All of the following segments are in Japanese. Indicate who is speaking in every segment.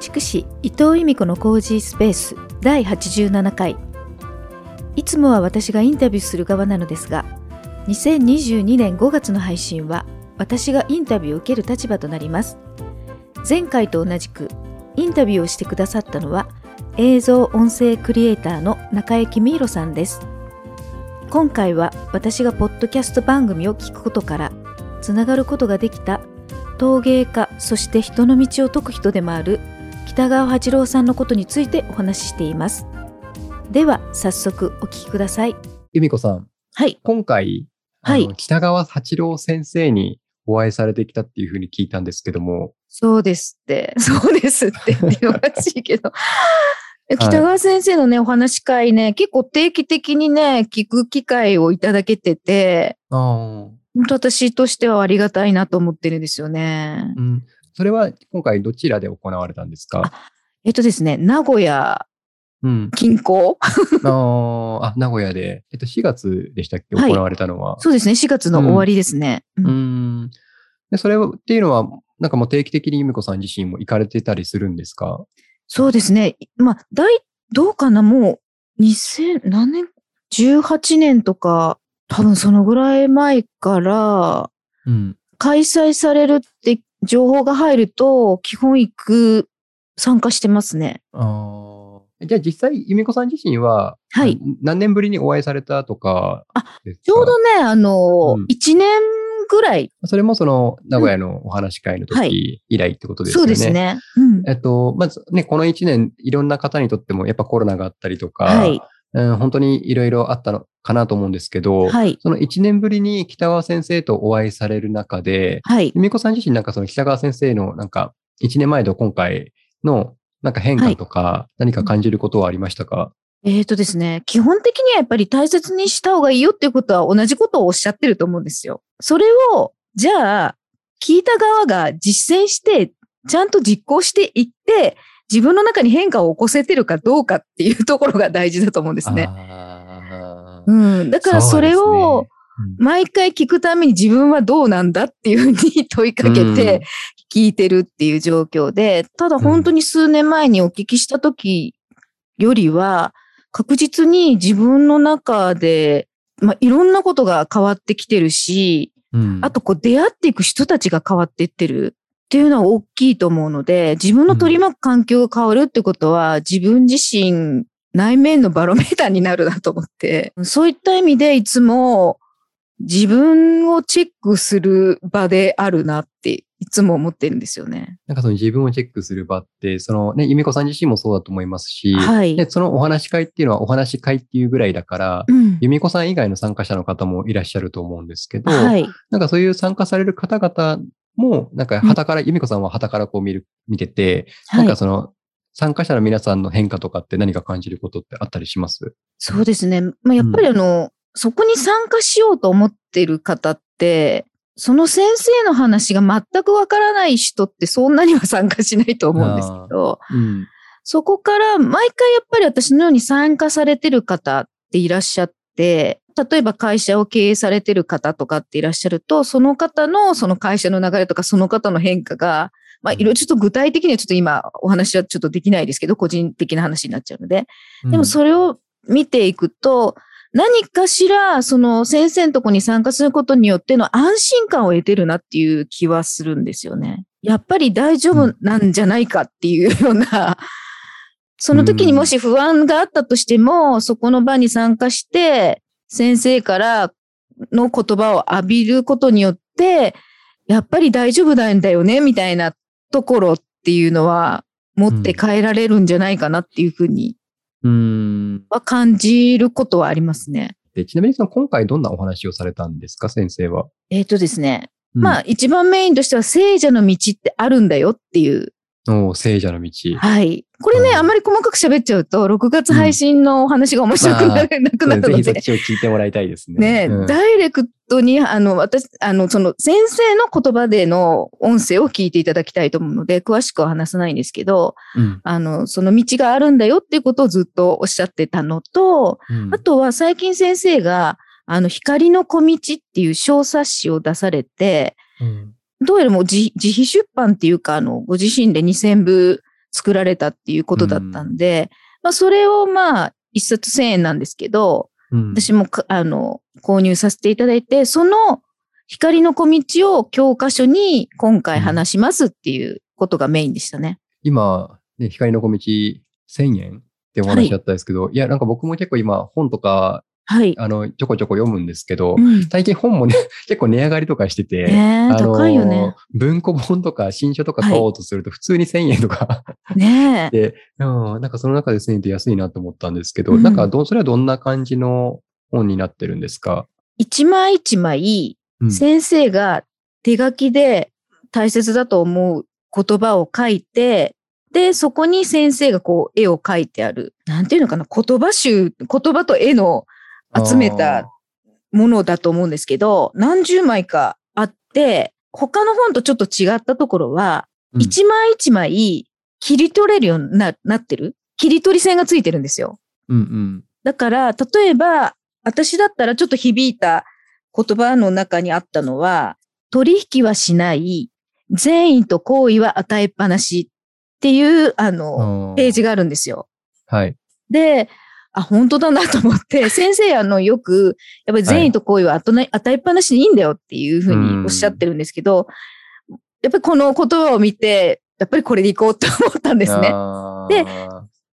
Speaker 1: 築士伊藤由美子のコージースペース第87回。いつもは私がインタビューする側なのですが2022年5月の配信は私がインタビューを受ける立場となります。前回と同じくインタビューをしてくださったのは映像音声クリエイターの中江公弘さんです。今回は私がポッドキャスト番組を聞くことからつながることができた陶芸家そして人の道を解く人でもある北川八郎さんのことについてお話ししています。では早速お聞きください。
Speaker 2: 由美子さん。
Speaker 1: はい。
Speaker 2: 今回、
Speaker 1: はい。
Speaker 2: 北川八郎先生にお会いされてきたっていうふうに聞いたんですけども、
Speaker 1: そうですって。そうですってっておかしいけど。北川先生のね、お話し会ね、結構定期的にね、聞く機会をいただけてて、
Speaker 2: あ
Speaker 1: 本当私としてはありがたいなと思ってるんですよね。
Speaker 2: うん、それは今回どちらで行われたんですか？
Speaker 1: えっとですね、名古屋
Speaker 2: うん、
Speaker 1: 近郊？
Speaker 2: あーあ、名古屋で、えっと、4月でしたっけ？
Speaker 1: はい
Speaker 2: 行われたのは。
Speaker 1: そうですね、4月の終わりですね。うん
Speaker 2: うん。で、それをっていうのは、なんかもう定期的に由美子さん自身も行かれてたりするんですか？
Speaker 1: そうですね。まあ、大、どうかな、もう、2000、何年 ?18 年とか、多分そのぐらい前から、
Speaker 2: うん。
Speaker 1: 開催されるって情報が入ると、基本行く、参加してますね。
Speaker 2: あーじゃあ実際、由美子さん自身は、
Speaker 1: はい
Speaker 2: あ何年ぶりにお会いされたとかですか？
Speaker 1: ちょうどね、あの、
Speaker 2: うん
Speaker 1: 1年ぐらい、
Speaker 2: それもその名古屋のお話し会の
Speaker 1: は
Speaker 2: 時以来ってことです
Speaker 1: そう
Speaker 2: よね。
Speaker 1: ですね。うん。
Speaker 2: えっと、まずね、この1年、いろんな方にとってもやっぱコロナがあったりとか、
Speaker 1: はい。
Speaker 2: うん、本当にいろいろあったのかなと思うんですけど、
Speaker 1: はい。
Speaker 2: その1年ぶりに北川先生とお会いされる中で、
Speaker 1: はい。
Speaker 2: 由美子さん自身なんかその北川先生のなんか1年前と今回のなんか変化とか何か感じることはありましたか、
Speaker 1: えっ、とですね、基本的にはやっぱり大切にした方がいいよっていうことは同じことをおっしゃってると思うんですよ。それを、じゃあ、聞いた側が実践して、ちゃんと実行していって、自分の中に変化を起こせてるかどうかっていうところが大事だと思うんですね。うん。だからそれを、毎回聞くために自分はどうなんだっていうふうに問いかけて聞いてるっていう状況で、ただ本当に数年前にお聞きした時よりは、確実に自分の中で、まあ、いろんなことが変わってきてるし、
Speaker 2: うん。
Speaker 1: あとこう出会っていく人たちが変わっていってるっていうのは大きいと思うので、自分の取り巻く環境が変わるってことは、自分自身内面のバロメーターになるなと思って、そういった意味でいつも自分をチェックする場であるなっていつも思ってるんですよね。
Speaker 2: なんかその自分をチェックする場って、そのね、由美子さん自身もそうだと思いますし、
Speaker 1: はい。
Speaker 2: でそのお話し会っていうのはお話し会っていうぐらいだから、
Speaker 1: うん
Speaker 2: 由美子さん以外の参加者の方もいらっしゃると思うんですけど、
Speaker 1: はい。
Speaker 2: なんかそういう参加される方々も、なんか旗から、由美子さんは旗からこう見る、見てて、なん
Speaker 1: はい。
Speaker 2: かその参加者の皆さんの変化とかって何か感じることってあったりします？
Speaker 1: そうですね。まあ、やっぱりあの、そこに参加しようと思ってる方って、その先生の話が全くわからない人ってそんなには参加しないと思うんですけど、
Speaker 2: うん。
Speaker 1: そこから毎回やっぱり私のように参加されてる方っていらっしゃって、例えば会社を経営されてる方とかっていらっしゃると、その方のその会社の流れとかその方の変化が、まあいろいろちょっと具体的にはちょっと今お話はちょっとできないですけど、個人的な話になっちゃうので、でもそれを見ていくと、何かしら、その先生のとこに参加することによっての安心感を得てるなっていう気はするんですよね。やっぱり大丈夫なんじゃないかっていうような、その時にもし不安があったとしても、そこの場に参加して、先生からの言葉を浴びることによって、やっぱり大丈夫なんだよね、みたいなところっていうのは、持って帰られるんじゃないかなっていうふうに
Speaker 2: うん。
Speaker 1: は感じることはありますね。
Speaker 2: でちなみにその今回どんなお話をされたんですか、先生は？
Speaker 1: えっ、とですね。
Speaker 2: うん
Speaker 1: まあ、一番メインとしては聖者の道ってあるんだよっていう。
Speaker 2: お聖者の道。
Speaker 1: はい。これね、
Speaker 2: うん
Speaker 1: あんまり細かく喋っちゃうと、6月配信のお話が面白くなるなくなるので。
Speaker 2: ぜひそっちを聞いてもらいたいですね。
Speaker 1: ね、
Speaker 2: うん
Speaker 1: ダイレクトに、あの、私、あの、その先生の言葉での音声を聞いていただきたいと思うので、詳しくは話さないんですけど、
Speaker 2: うん
Speaker 1: あの、その道があるんだよっていうことをずっとおっしゃってたのと、
Speaker 2: うん
Speaker 1: あとは最近先生が、あの、光の小道っていう小冊子を出されて、
Speaker 2: うん
Speaker 1: どうやらもう自自費出版っていうか、あの、ご自身で2000部作られたっていうことだったんで、まあそれをまあ一冊1000円なんですけど、
Speaker 2: うん。
Speaker 1: 私もかあの購入させていただいて、その光の小道を教科書に今回話しますっていうことがメインでしたね。
Speaker 2: 今、ね、光の小道1000円ってお話だったんですけど、い、や、なんか僕も結構今本とか、
Speaker 1: はい。
Speaker 2: あの、ちょこちょこ読むんですけど、
Speaker 1: うん
Speaker 2: 最近本もね、結構値上がりとかしてて、
Speaker 1: ねえ、
Speaker 2: あの
Speaker 1: 高いよね。
Speaker 2: 文庫本とか新書とか買おうとすると普通に1000円とか
Speaker 1: ねえ。
Speaker 2: で、うん、なんかその中で1000円って安いなと思ったんですけど、
Speaker 1: うん
Speaker 2: なんかど、それはどんな感じの本になってるんですか？
Speaker 1: 一枚一枚、
Speaker 2: うん
Speaker 1: 先生が手書きで大切だと思う言葉を書いて、で、そこに先生がこう絵を描いてある。なんていうのかな言葉集、言葉と絵の集めたものだと思うんですけど、何十枚かあって、他の本とちょっと違ったところは、
Speaker 2: うん
Speaker 1: 一枚一枚切り取れるようにななってる？切り取り線がついてるんですよ。
Speaker 2: うんうん。
Speaker 1: だから、例えば、私だったらちょっと響いた言葉の中にあったのは、取引はしない、善意と好意は与えっぱなしっていう、あの、ページ
Speaker 2: が。
Speaker 1: があるんですよ。
Speaker 2: はい。
Speaker 1: で、あ、本当だなと思って、先生、あの、よく、やっぱり善意と好意は与え与えっぱなしでいいんだよっていうふうにおっしゃってるんですけど、やっぱりこの言葉を見て、やっぱりこれでいこうと思ったんですね。で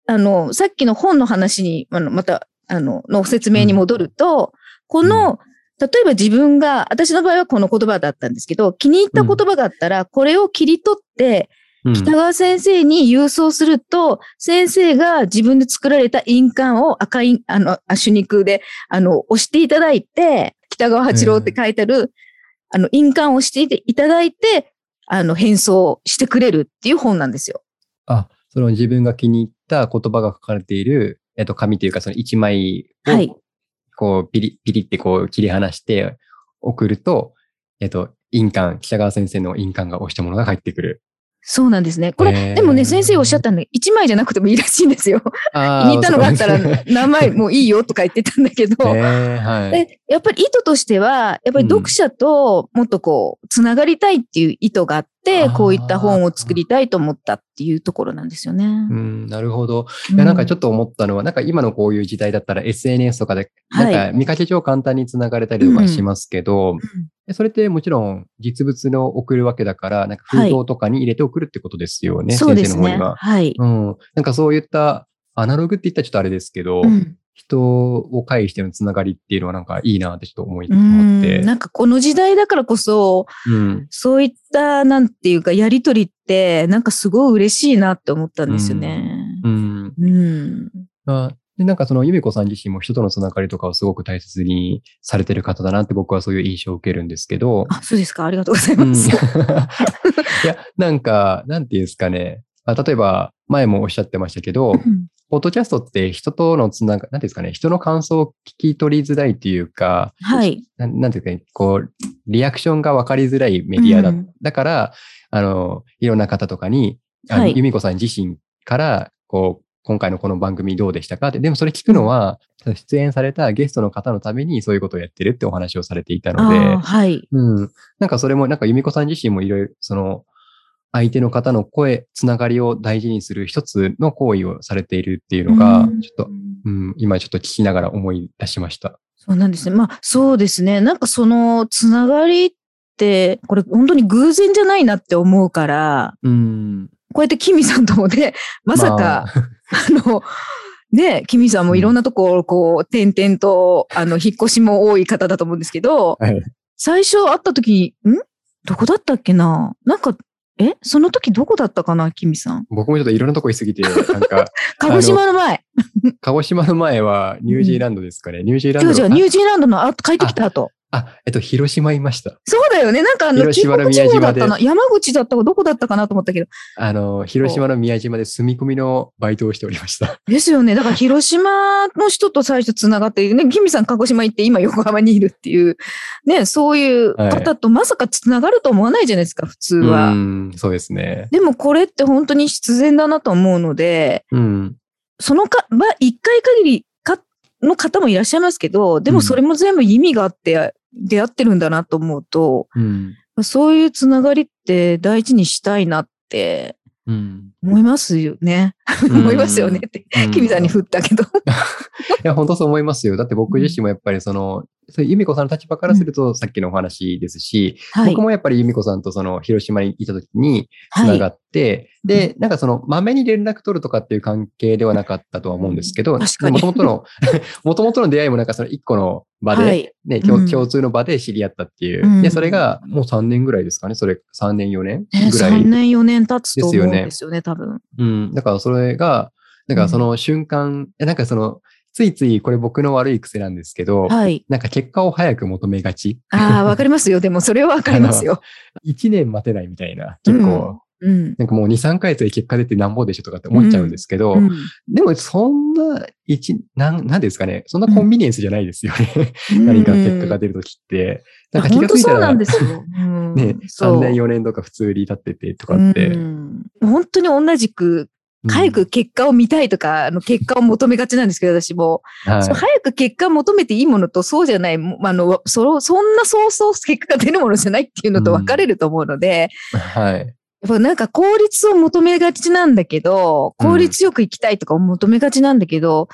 Speaker 1: あの、さっきの本の話に、あの、また、あの、の説明に戻ると、この、例えば自分が、私の場合はこの言葉だったんですけど、気に入った言葉があったら、これを切り取って、
Speaker 2: うん
Speaker 1: 北川先生に郵送すると、先生が自分で作られた印鑑を赤い、あの、あ手肉で、あの、押していただいて、北川八郎って書いてある、あの、印鑑を押していただいて、あの、返送してくれるっていう本なんですよ。
Speaker 2: あ、その自分が気に入った言葉が書かれている、えっと、紙というか、その一枚を、
Speaker 1: はい
Speaker 2: こう、ピリ、ピリってこう切り離して送ると、えっと、印鑑、北川先生の印鑑が押したものが返ってくる。
Speaker 1: そうなんですね。これ、
Speaker 2: へー
Speaker 1: でもね、先生おっしゃったの1枚じゃなくてもいいらしいんですよ。
Speaker 2: あ
Speaker 1: 気に入ったのがあったら
Speaker 2: そう
Speaker 1: 何枚もいいよとか言ってたんだけど、
Speaker 2: へーはい。
Speaker 1: でやっぱり意図としては、やっぱり読者ともっとこう、つながりたいっていう意図があっこういった本を作りたいと思ったっていうところなんですよね。
Speaker 2: うん、なるほど。いや、なんかちょ
Speaker 1: っ
Speaker 2: っと思ったのは、なんか今のこういう時代だったら SNS とかで、
Speaker 1: はい
Speaker 2: なんか見かけ上簡単につながれたりとかしますけど、
Speaker 1: ん
Speaker 2: でそれってもちろん実物の送るわけだから、なんか封筒とかに入れて送るってことですよね、
Speaker 1: そうですね。
Speaker 2: 先生の方には。
Speaker 1: はい。
Speaker 2: うん。なんかそういったアナログって言ったらちょっとあれですけど、
Speaker 1: うん
Speaker 2: 人を介してのつながりっていうのはなんかいいなってちょっと思い、
Speaker 1: うん
Speaker 2: 思って。
Speaker 1: なんかこの時代だからこそ、
Speaker 2: うん。
Speaker 1: そういった、なんていうか、やりとりって、なんかすごい嬉しいなって思ったんですよね。
Speaker 2: うん。
Speaker 1: うん。
Speaker 2: あで、なんかその、ゆめこさん自身も人とのつながりとかをすごく大切にされてる方だなって僕はそういう印象を受けるんですけど。
Speaker 1: あ、そうですか。ありがとうござい
Speaker 2: うん
Speaker 1: ます。
Speaker 2: いや、なんか、なんていうんですかね。あ例えば、前もおっしゃってましたけど、
Speaker 1: うん
Speaker 2: ポッドキャストって人とのつなが、なんですかね、人の感想を聞き取りづらいというか、
Speaker 1: はい。
Speaker 2: なんなんていうかね、こう、リアクションが分かりづらいメディアだ。
Speaker 1: うん
Speaker 2: だから、あの、いろんな方とかに、あの、
Speaker 1: はい
Speaker 2: 由美子さん自身から、こう、今回のこの番組どうでしたか？って、でもそれ聞くのは、出演されたゲストの方のためにそういうことをやってるってお話をされていたので、
Speaker 1: はい。
Speaker 2: うん。なんかそれも、なんか由美子さん自身もいろいろ、その、相手の方の声、つながりを大事にする一つの行為をされているっていうのが、
Speaker 1: うん
Speaker 2: ちょっと、うん、今ちょっと聞きながら思い出しました。
Speaker 1: そうなんですね。まあ、そうですね。なんかそのつながりって、これ本当に偶然じゃないなって思うから、
Speaker 2: うん。
Speaker 1: こうやってキミさんともね、まさか、
Speaker 2: ま
Speaker 1: あの、ね、キミさんもいろんなところ、こう、点々と、あの、引っ越しも多い方だと思うんですけど、
Speaker 2: はい
Speaker 1: 最初会った時に、ん？どこだったっけな？なんか、えその時どこだったかなキミさん？
Speaker 2: 僕もちょっといろんなとこ行きすぎて、なんか、
Speaker 1: 鹿児島の前。
Speaker 2: 鹿児島の前はニュージーランドですかね。ニュージーランド
Speaker 1: じゃあニュージーランドのあ帰ってきた後。
Speaker 2: あ、えっと、広島いました。
Speaker 1: そうだよね。なんかあの、
Speaker 2: 広島の
Speaker 1: 中国地方だ
Speaker 2: 宮島で
Speaker 1: ったな。山口だったかどこだったかなと思ったけど。
Speaker 2: あの、広島の宮島で住み込みのバイトをしておりました。
Speaker 1: ですよね。だから広島の人と最初つながって、ね、キミさん鹿児島行って今横浜にいるっていう、ね、そういう方とまさかつながると思わないじゃないですか、普通は。
Speaker 2: うん、そうですね。
Speaker 1: でもこれって本当に必然だなと思うので、
Speaker 2: うん。
Speaker 1: そのか、まあ、一回限りかの方もいらっしゃいますけど、でもそれも全部意味があって出会ってるんだなと思うと、
Speaker 2: うん。
Speaker 1: そういうつながりって大事にしたいなって
Speaker 2: うん。
Speaker 1: 思いますよね。思いますよねって、さんに振ったけど。
Speaker 2: いや、本当そう思いますよ。だって僕自身もやっぱりその、そういう由美子さんの立場からするとさっきのお話ですし、
Speaker 1: はい
Speaker 2: 僕。もやっぱり由美子さんとその広島にいた時につ
Speaker 1: は
Speaker 2: ないがって、で、なんかその、まめに連絡取るとかっていう関係ではなかったとは思うんですけど、もともとの、もともとの出会いもなんかその一個の場で、
Speaker 1: はい
Speaker 2: ね、
Speaker 1: うん
Speaker 2: 共共通の場で知り合ったっていう。
Speaker 1: うん
Speaker 2: で、それがもう3年ぐらいですかね。それ3年4年
Speaker 1: ね
Speaker 2: ぐらい。
Speaker 1: 3年、4年経つと思うん
Speaker 2: ですよね
Speaker 1: ですよね、多分。
Speaker 2: うん。だからそれが、なんかその瞬間、いやなんかその、ついついこれ僕の悪い癖なんですけど、
Speaker 1: はい。
Speaker 2: なんか結果を早く求めがち。
Speaker 1: ああ、わかりますよ。でも、それはわかりますよ。
Speaker 2: 1年待てないみたいな。結構、
Speaker 1: うん。
Speaker 2: なんかもう2、3ヶ月で結果出てなんぼでしょとかって思っちゃうんですけど、
Speaker 1: うん
Speaker 2: でもそんな、一、なん、なんですかね。そんなコンビニエンスじゃないですよね。何か結果が出るときって。なんか気がついたら、
Speaker 1: そうなん
Speaker 2: ね、
Speaker 1: ですよ。うん
Speaker 2: 3年、4年とか普通に経っててとかって。
Speaker 1: うん本当に同じく、早く結果を見たいとか、あの結果を求めがちなんですけど、私も。
Speaker 2: はい
Speaker 1: 早く結果を求めていいものとそうじゃない、もあの、そのそんなそうそう結果が出るものじゃないっていうのと分かれると思うので、
Speaker 2: はい。
Speaker 1: やっぱなんか効率を求めがちなんだけど、効率よく生きたいとか求めがちなんだけど、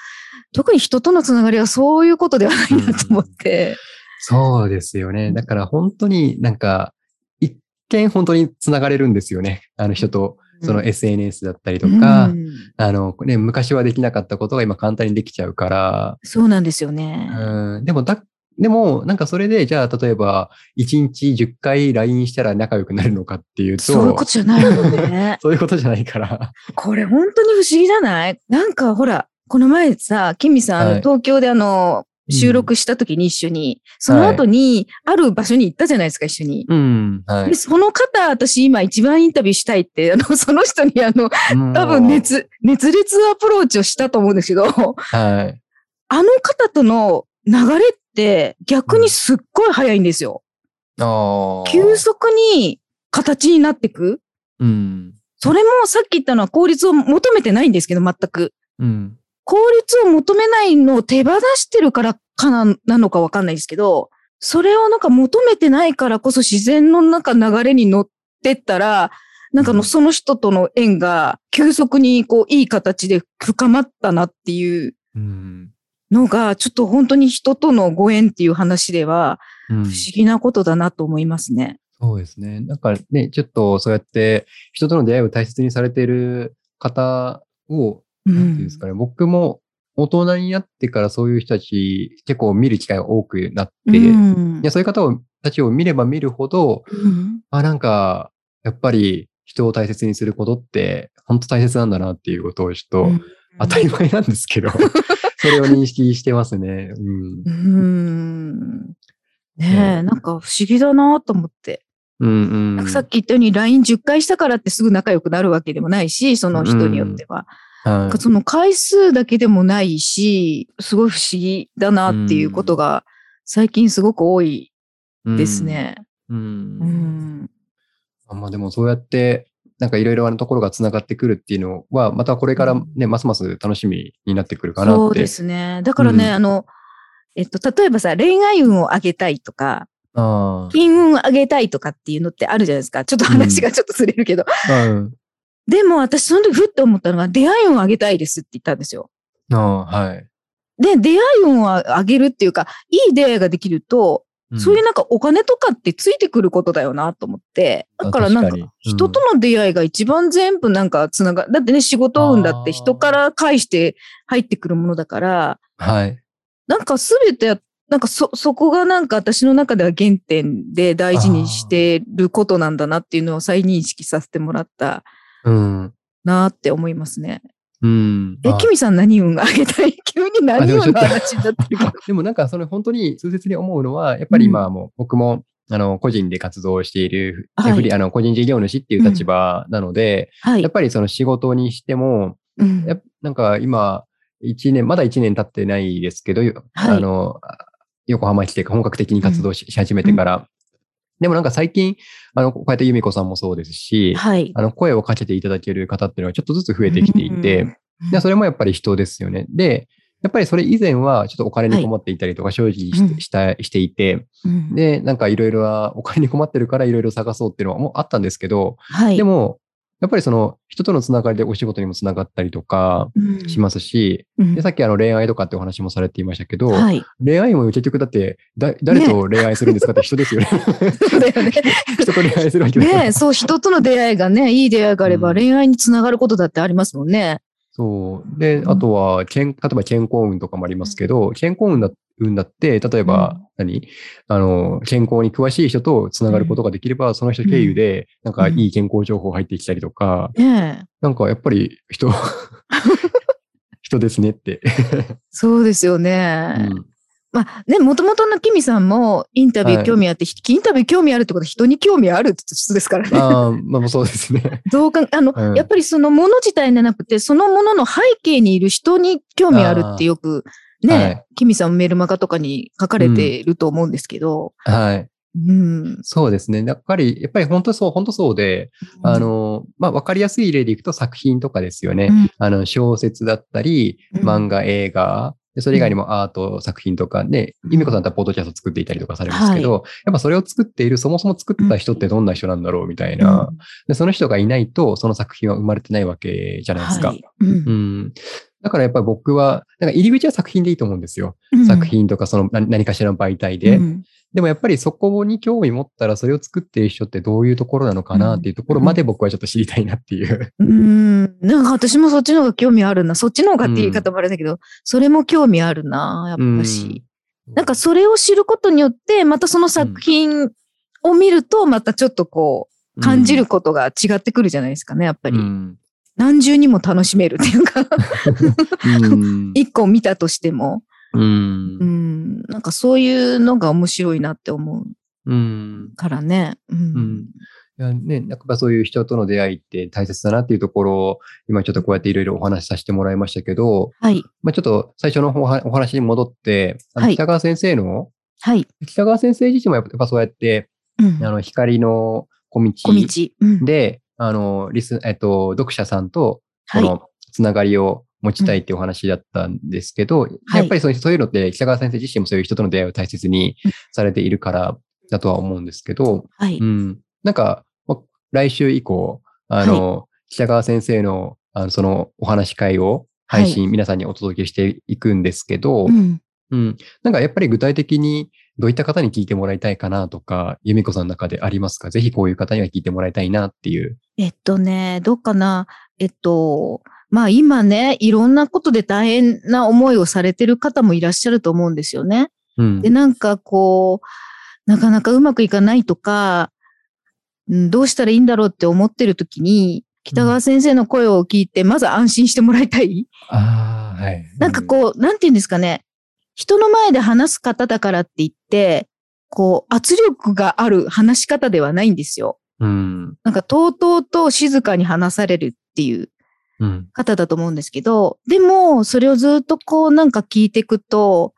Speaker 1: 特に人とのつながりはそういうことではないなと思って。
Speaker 2: そうですよね。だから本当になんか、一見本当につながれるんですよね。あの人と、その SNS だったりとか、
Speaker 1: うん
Speaker 2: あの、ね、昔はできなかったことが今簡単にできちゃうから、
Speaker 1: そうなんですよね。
Speaker 2: うん、でもだ、でも、なんかそれで、じゃあ、例えば、1日10回 LINE したら仲良くなるのかっていうと、
Speaker 1: そういうことじゃないのね。
Speaker 2: そういうことじゃないから。
Speaker 1: これ本当に不思議じゃない？なんかほら、この前さ、キミさん、
Speaker 2: はい
Speaker 1: 東京であの、収録した時に一緒に、その後に、ある場所に行ったじゃないですか、一緒に。
Speaker 2: うん。はい
Speaker 1: で、。その方、私今一番インタビューしたいって、あの、その人にあの、多分熱、熱烈アプローチをしたと思うんですけど、
Speaker 2: はい。
Speaker 1: あの方との流れって逆にすっごい早いんですよ。
Speaker 2: ああ。
Speaker 1: 急速に形になってく。
Speaker 2: うん。
Speaker 1: それもさっき言ったのは効率を求めてないんですけど、全く。
Speaker 2: うん。
Speaker 1: 効率を求めないのを手放してるからかな、なのかわかんないですけど、それをなんか求めてないからこそ自然の中流れに乗ってったら、なんかの
Speaker 2: うん
Speaker 1: その人との縁が急速にこういい形で深まったなっていう
Speaker 2: うん。
Speaker 1: のが、ちょっと本当に人とのご縁っていう話では
Speaker 2: うん
Speaker 1: 不思議なことだなと思いますね。
Speaker 2: そうですね。なんかね、ちょっとそうやって人との出会いを大切にされている方を、
Speaker 1: う
Speaker 2: なんていうんですかね、僕も大人になってからそういう人たち結構見る機会が多くなって、い
Speaker 1: うん
Speaker 2: やそういう方をたちを見れば見るほど、
Speaker 1: うん
Speaker 2: あ、なんか、やっぱり人を大切にすることって本当大切なんだなっていうことをちょっと、当たり前なんですけど、それを認識してますね。うん
Speaker 1: う。ん。ねえ、なんか不思議だなと思って。
Speaker 2: うんうん。
Speaker 1: さっき言ったように LINE10 回したからってすぐ仲良くなるわけでもないし、その人によっては。なん
Speaker 2: は
Speaker 1: かその回数だけでもないし、すごい不思議だなっていうことが最近すごく多い
Speaker 2: い
Speaker 1: です。ね。
Speaker 2: うん。
Speaker 1: う
Speaker 2: うん
Speaker 1: ん。
Speaker 2: まあでもそうやって、なんかいろいろなところがつながってくるっていうのは、またこれからね、ますます楽しみになってくるかなって。
Speaker 1: そうですね。だからね、
Speaker 2: うん
Speaker 1: あの、えっと、例えばさ、恋愛運を上げたいとか、
Speaker 2: あ
Speaker 1: 金運を上げたいとかっていうのってあるじゃないですか。ちょっと話がちょっとずれるけど。
Speaker 2: あ。うん。
Speaker 1: でも私その時ふって思ったのが、出会い運を上げたいですって言ったんですよ。
Speaker 2: ああ、はい。
Speaker 1: で、出会い運を上げるっていうか、いい出会いができると、そういうなんかお金とかってついてくることだよなと思って。だからなんか人との出会いが一番全部なんかつなが、だってね仕事運だって人から返して入ってくるものだから、
Speaker 2: はい。
Speaker 1: なんかすべて、なんかそ、そこがなんか私の中では原点で大事にしてることなんだなっていうのを再認識させてもらった
Speaker 2: うん。
Speaker 1: なって思いますね。
Speaker 2: うん。
Speaker 1: え、
Speaker 2: あ
Speaker 1: キミさん何運が上げたい？急に何運の話になってるけど。
Speaker 2: でもなんかその本当に痛切に思うのは、やっぱり今はもう僕も、あの、個人で活動している、
Speaker 1: はい
Speaker 2: あの、個人事業主っていう立場なので、
Speaker 1: はい
Speaker 2: やっ。ぱりその仕事にしても、
Speaker 1: うん
Speaker 2: やっなんか今、一年、まだ一年経ってないですけど、あの、横浜来て本格的に活動し,、始めてから。でもなんか最近、あの、こうやって由美子さんもそうですし、
Speaker 1: はい。
Speaker 2: あの、声をかけていただける方っていうのがちょっとずつ増えてきていて、
Speaker 1: う
Speaker 2: それもやっぱり人ですよね。で、やっぱりそれ以前はちょっとお金に困っていたりとか正直し,、
Speaker 1: うん
Speaker 2: したしていて、
Speaker 1: うん
Speaker 2: で、なんかいろいろなお金に困ってるからいろいろ探そうっていうのはもうあったんですけど、
Speaker 1: はい。
Speaker 2: でも、やっぱりその人とのつながりでお仕事にもつながったりとかしますし、
Speaker 1: うん
Speaker 2: でさっきあの恋愛とかってお話もされていましたけど、
Speaker 1: はい。
Speaker 2: 恋愛も結局だってだ誰と恋愛するんですかって人ですよね。
Speaker 1: そうだよね。
Speaker 2: 人と恋愛するわけだから
Speaker 1: ねそう、人との出会いがね、いい出会いがあれば
Speaker 2: うん
Speaker 1: 恋愛につながることだってありますもんね。
Speaker 2: そう。で
Speaker 1: う、ん
Speaker 2: あとは、健例えば健康運とかもありますけど、健康運だ運だって、例えば、何？あの、健康に詳しい人とつながることができれば、その人経由で、なんかいい健康情報入ってきたりとか、なんかやっぱり人、人ですねって。
Speaker 1: そうですよ
Speaker 2: う
Speaker 1: ね。
Speaker 2: ん
Speaker 1: まあね、もともとのキミさんもインタビュー興味あって、インタビュー興味あるってことは人に興味あるって人ですからね。
Speaker 2: ああ、まあそうですね。
Speaker 1: どうか、あの、
Speaker 2: うん
Speaker 1: やっぱりそのもの自体じゃなくて、そのものの背景にいる人に興味あるってよく、ね、
Speaker 2: はい
Speaker 1: キミさんもメルマガとかに書かれていると思うんですけど、
Speaker 2: はい。
Speaker 1: うん。
Speaker 2: そうですね。やっぱり、やっぱり本当そう、本当そうで、あの、まあ、わかりやすい例でいくと作品とかですよね。
Speaker 1: うん
Speaker 2: あの、小説だったり、
Speaker 1: うん
Speaker 2: 漫画、映画、でそれ以外にもアート作品とかで、
Speaker 1: うん
Speaker 2: ゆみこさんとはポッドキャスト作っていたりとかされますけど、やっぱそれを作っている、そもそも作った人ってどんな人なんだろうみたいな。で、その人がいないと、その作品は生まれてないわけじゃないですか。
Speaker 1: はいうん
Speaker 2: うん。だからやっぱり僕は、なんか入り口は作品でいいと思うんですよ。
Speaker 1: うん
Speaker 2: 作品とかその何何かしらの媒体で。
Speaker 1: うん
Speaker 2: でもやっぱりそこに興味持ったら、それを作っている人ってどういうところなのかなっていうところまで僕はちょっと知りたいなっていう。
Speaker 1: うん。なんか私もそっちの方が興味あるな。そっちの方がって言い方もあるんだけど、それも興味あるな、やっぱし。なんかそれを知ることによって、またその作品を見ると、またちょっとこう、感じることが違ってくるじゃないですかね、やっぱり。
Speaker 2: うん
Speaker 1: 何重にも楽しめるっていうか、
Speaker 2: うん
Speaker 1: 一個見たとしても。
Speaker 2: うん
Speaker 1: うん。なんかそういうのが面白いなって思う
Speaker 2: うん
Speaker 1: からね。うん。
Speaker 2: うんいやね、なんかそういう人との出会いって大切だなっていうところを、今ちょっとこうやっていろいろお話しさせてもらいましたけど、
Speaker 1: はい。
Speaker 2: まあ、ちょっと最初のお話に戻って、北川先生の、
Speaker 1: はい。
Speaker 2: 北川先生自身もやっぱそうやって、
Speaker 1: うん
Speaker 2: あの、光の小道
Speaker 1: 小道。うん。
Speaker 2: で、あの、リス、えっと、読者さんと、
Speaker 1: はい。
Speaker 2: このつながりを持ちたいっていうお話だったんですけど、
Speaker 1: はい
Speaker 2: やっぱりそういうのって、北川先生自身もそういう人との出会いを大切にされているからだとは思うんですけど、
Speaker 1: はい。
Speaker 2: うん。なんか、ま来週以降、あの、北川先生の、あの、そのお話し会を配信、皆さんにお届けしていくんですけど、
Speaker 1: うん。
Speaker 2: うん。なんかやっぱり具体的にどういった方に聞いてもらいたいかなとか、由美子さんの中でありますか？ぜひこういう方には聞いてもらいたいなっていう。
Speaker 1: えっとね、どうかな？えっと、まあ今ね、いろんなことで大変な思いをされてる方もいらっしゃると思うんですよね。
Speaker 2: うん
Speaker 1: で、。なんかこう、なかなかうまくいかないとか、うんどうしたらいいんだろうって思ってる時に、北川先生の声を聞いて、まず安心してもらいたい。
Speaker 2: ああ、はい。
Speaker 1: なんかこう、なんて言うんですかね？人の前で話す方だからって言って、こう、圧力がある話し方ではないんですよ。
Speaker 2: うん。
Speaker 1: なんか、とうとうと静かに話されるっていう
Speaker 2: うん。
Speaker 1: 方だと思うんですけど、でも、それをずっとこうなんか聞いていくと、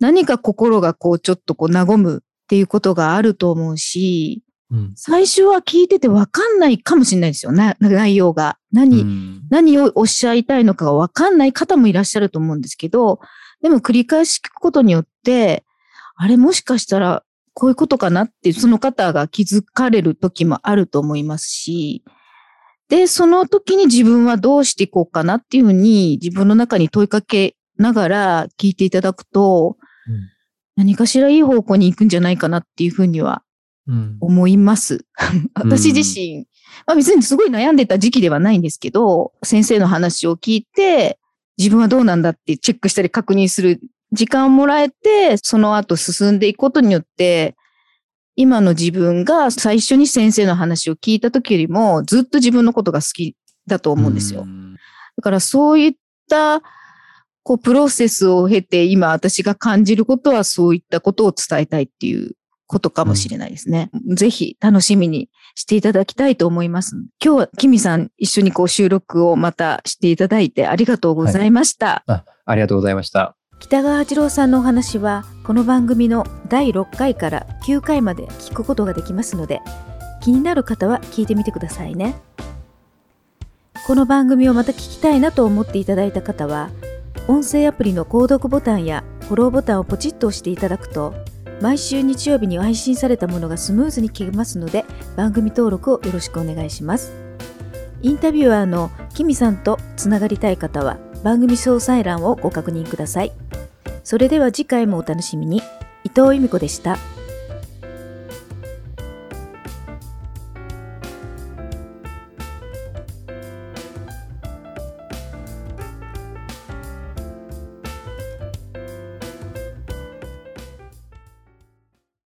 Speaker 1: 何か心がこうちょっとこう和むっていうことがあると思うし、
Speaker 2: うん。
Speaker 1: 最初は聞いててわかんないかもしれないですよ。な内容が。何、
Speaker 2: うん
Speaker 1: 何をおっしゃいたいのかがわかんない方もいらっしゃると思うんですけど、でも繰り返し聞くことによって、あれもしかしたらこういうことかなってその方が気づかれる時もあると思いますし、で、その時に自分はどうしていこうかなっていうふうに自分の中に問いかけながら聞いていただくと、
Speaker 2: うん
Speaker 1: 何かしらいい方向に行くんじゃないかなっていうふうには
Speaker 2: うん。
Speaker 1: 思います。私自身、まあ別にすごい悩んでた時期ではないんですけど、先生の話を聞いて、自分はどうなんだってチェックしたり確認する時間をもらえて、その後進んでいくことによって、今の自分が最初に先生の話を聞いた時よりもずっと自分のことが好きだと思うんですよ。
Speaker 2: ん。
Speaker 1: だからそういった、こう、プロセスを経て、今私が感じることはそういったことを伝えたいっていうことかもしれないですね。ぜひ楽しみにしていただきたいと思います。今日はキミさん一緒にこう収録をまたしていただいてありがとうございました。
Speaker 2: あ、ありがとうございました。
Speaker 1: 北川八郎さんのお話はこの番組の第6回から9回まで聞くことができますので気になる方は聞いてみてくださいねこの番組をまた聞きたいなと思っていただいた方は音声アプリの購読ボタンやフォローボタンをポチッと押していただくと毎週日曜日に配信されたものがスムーズに聞けますので番組登録をよろしくお願いしますインタビュアーのキミさんとつながりたい方は番組詳細欄をご確認ください。それでは次回もお楽しみに。伊藤由美子でした。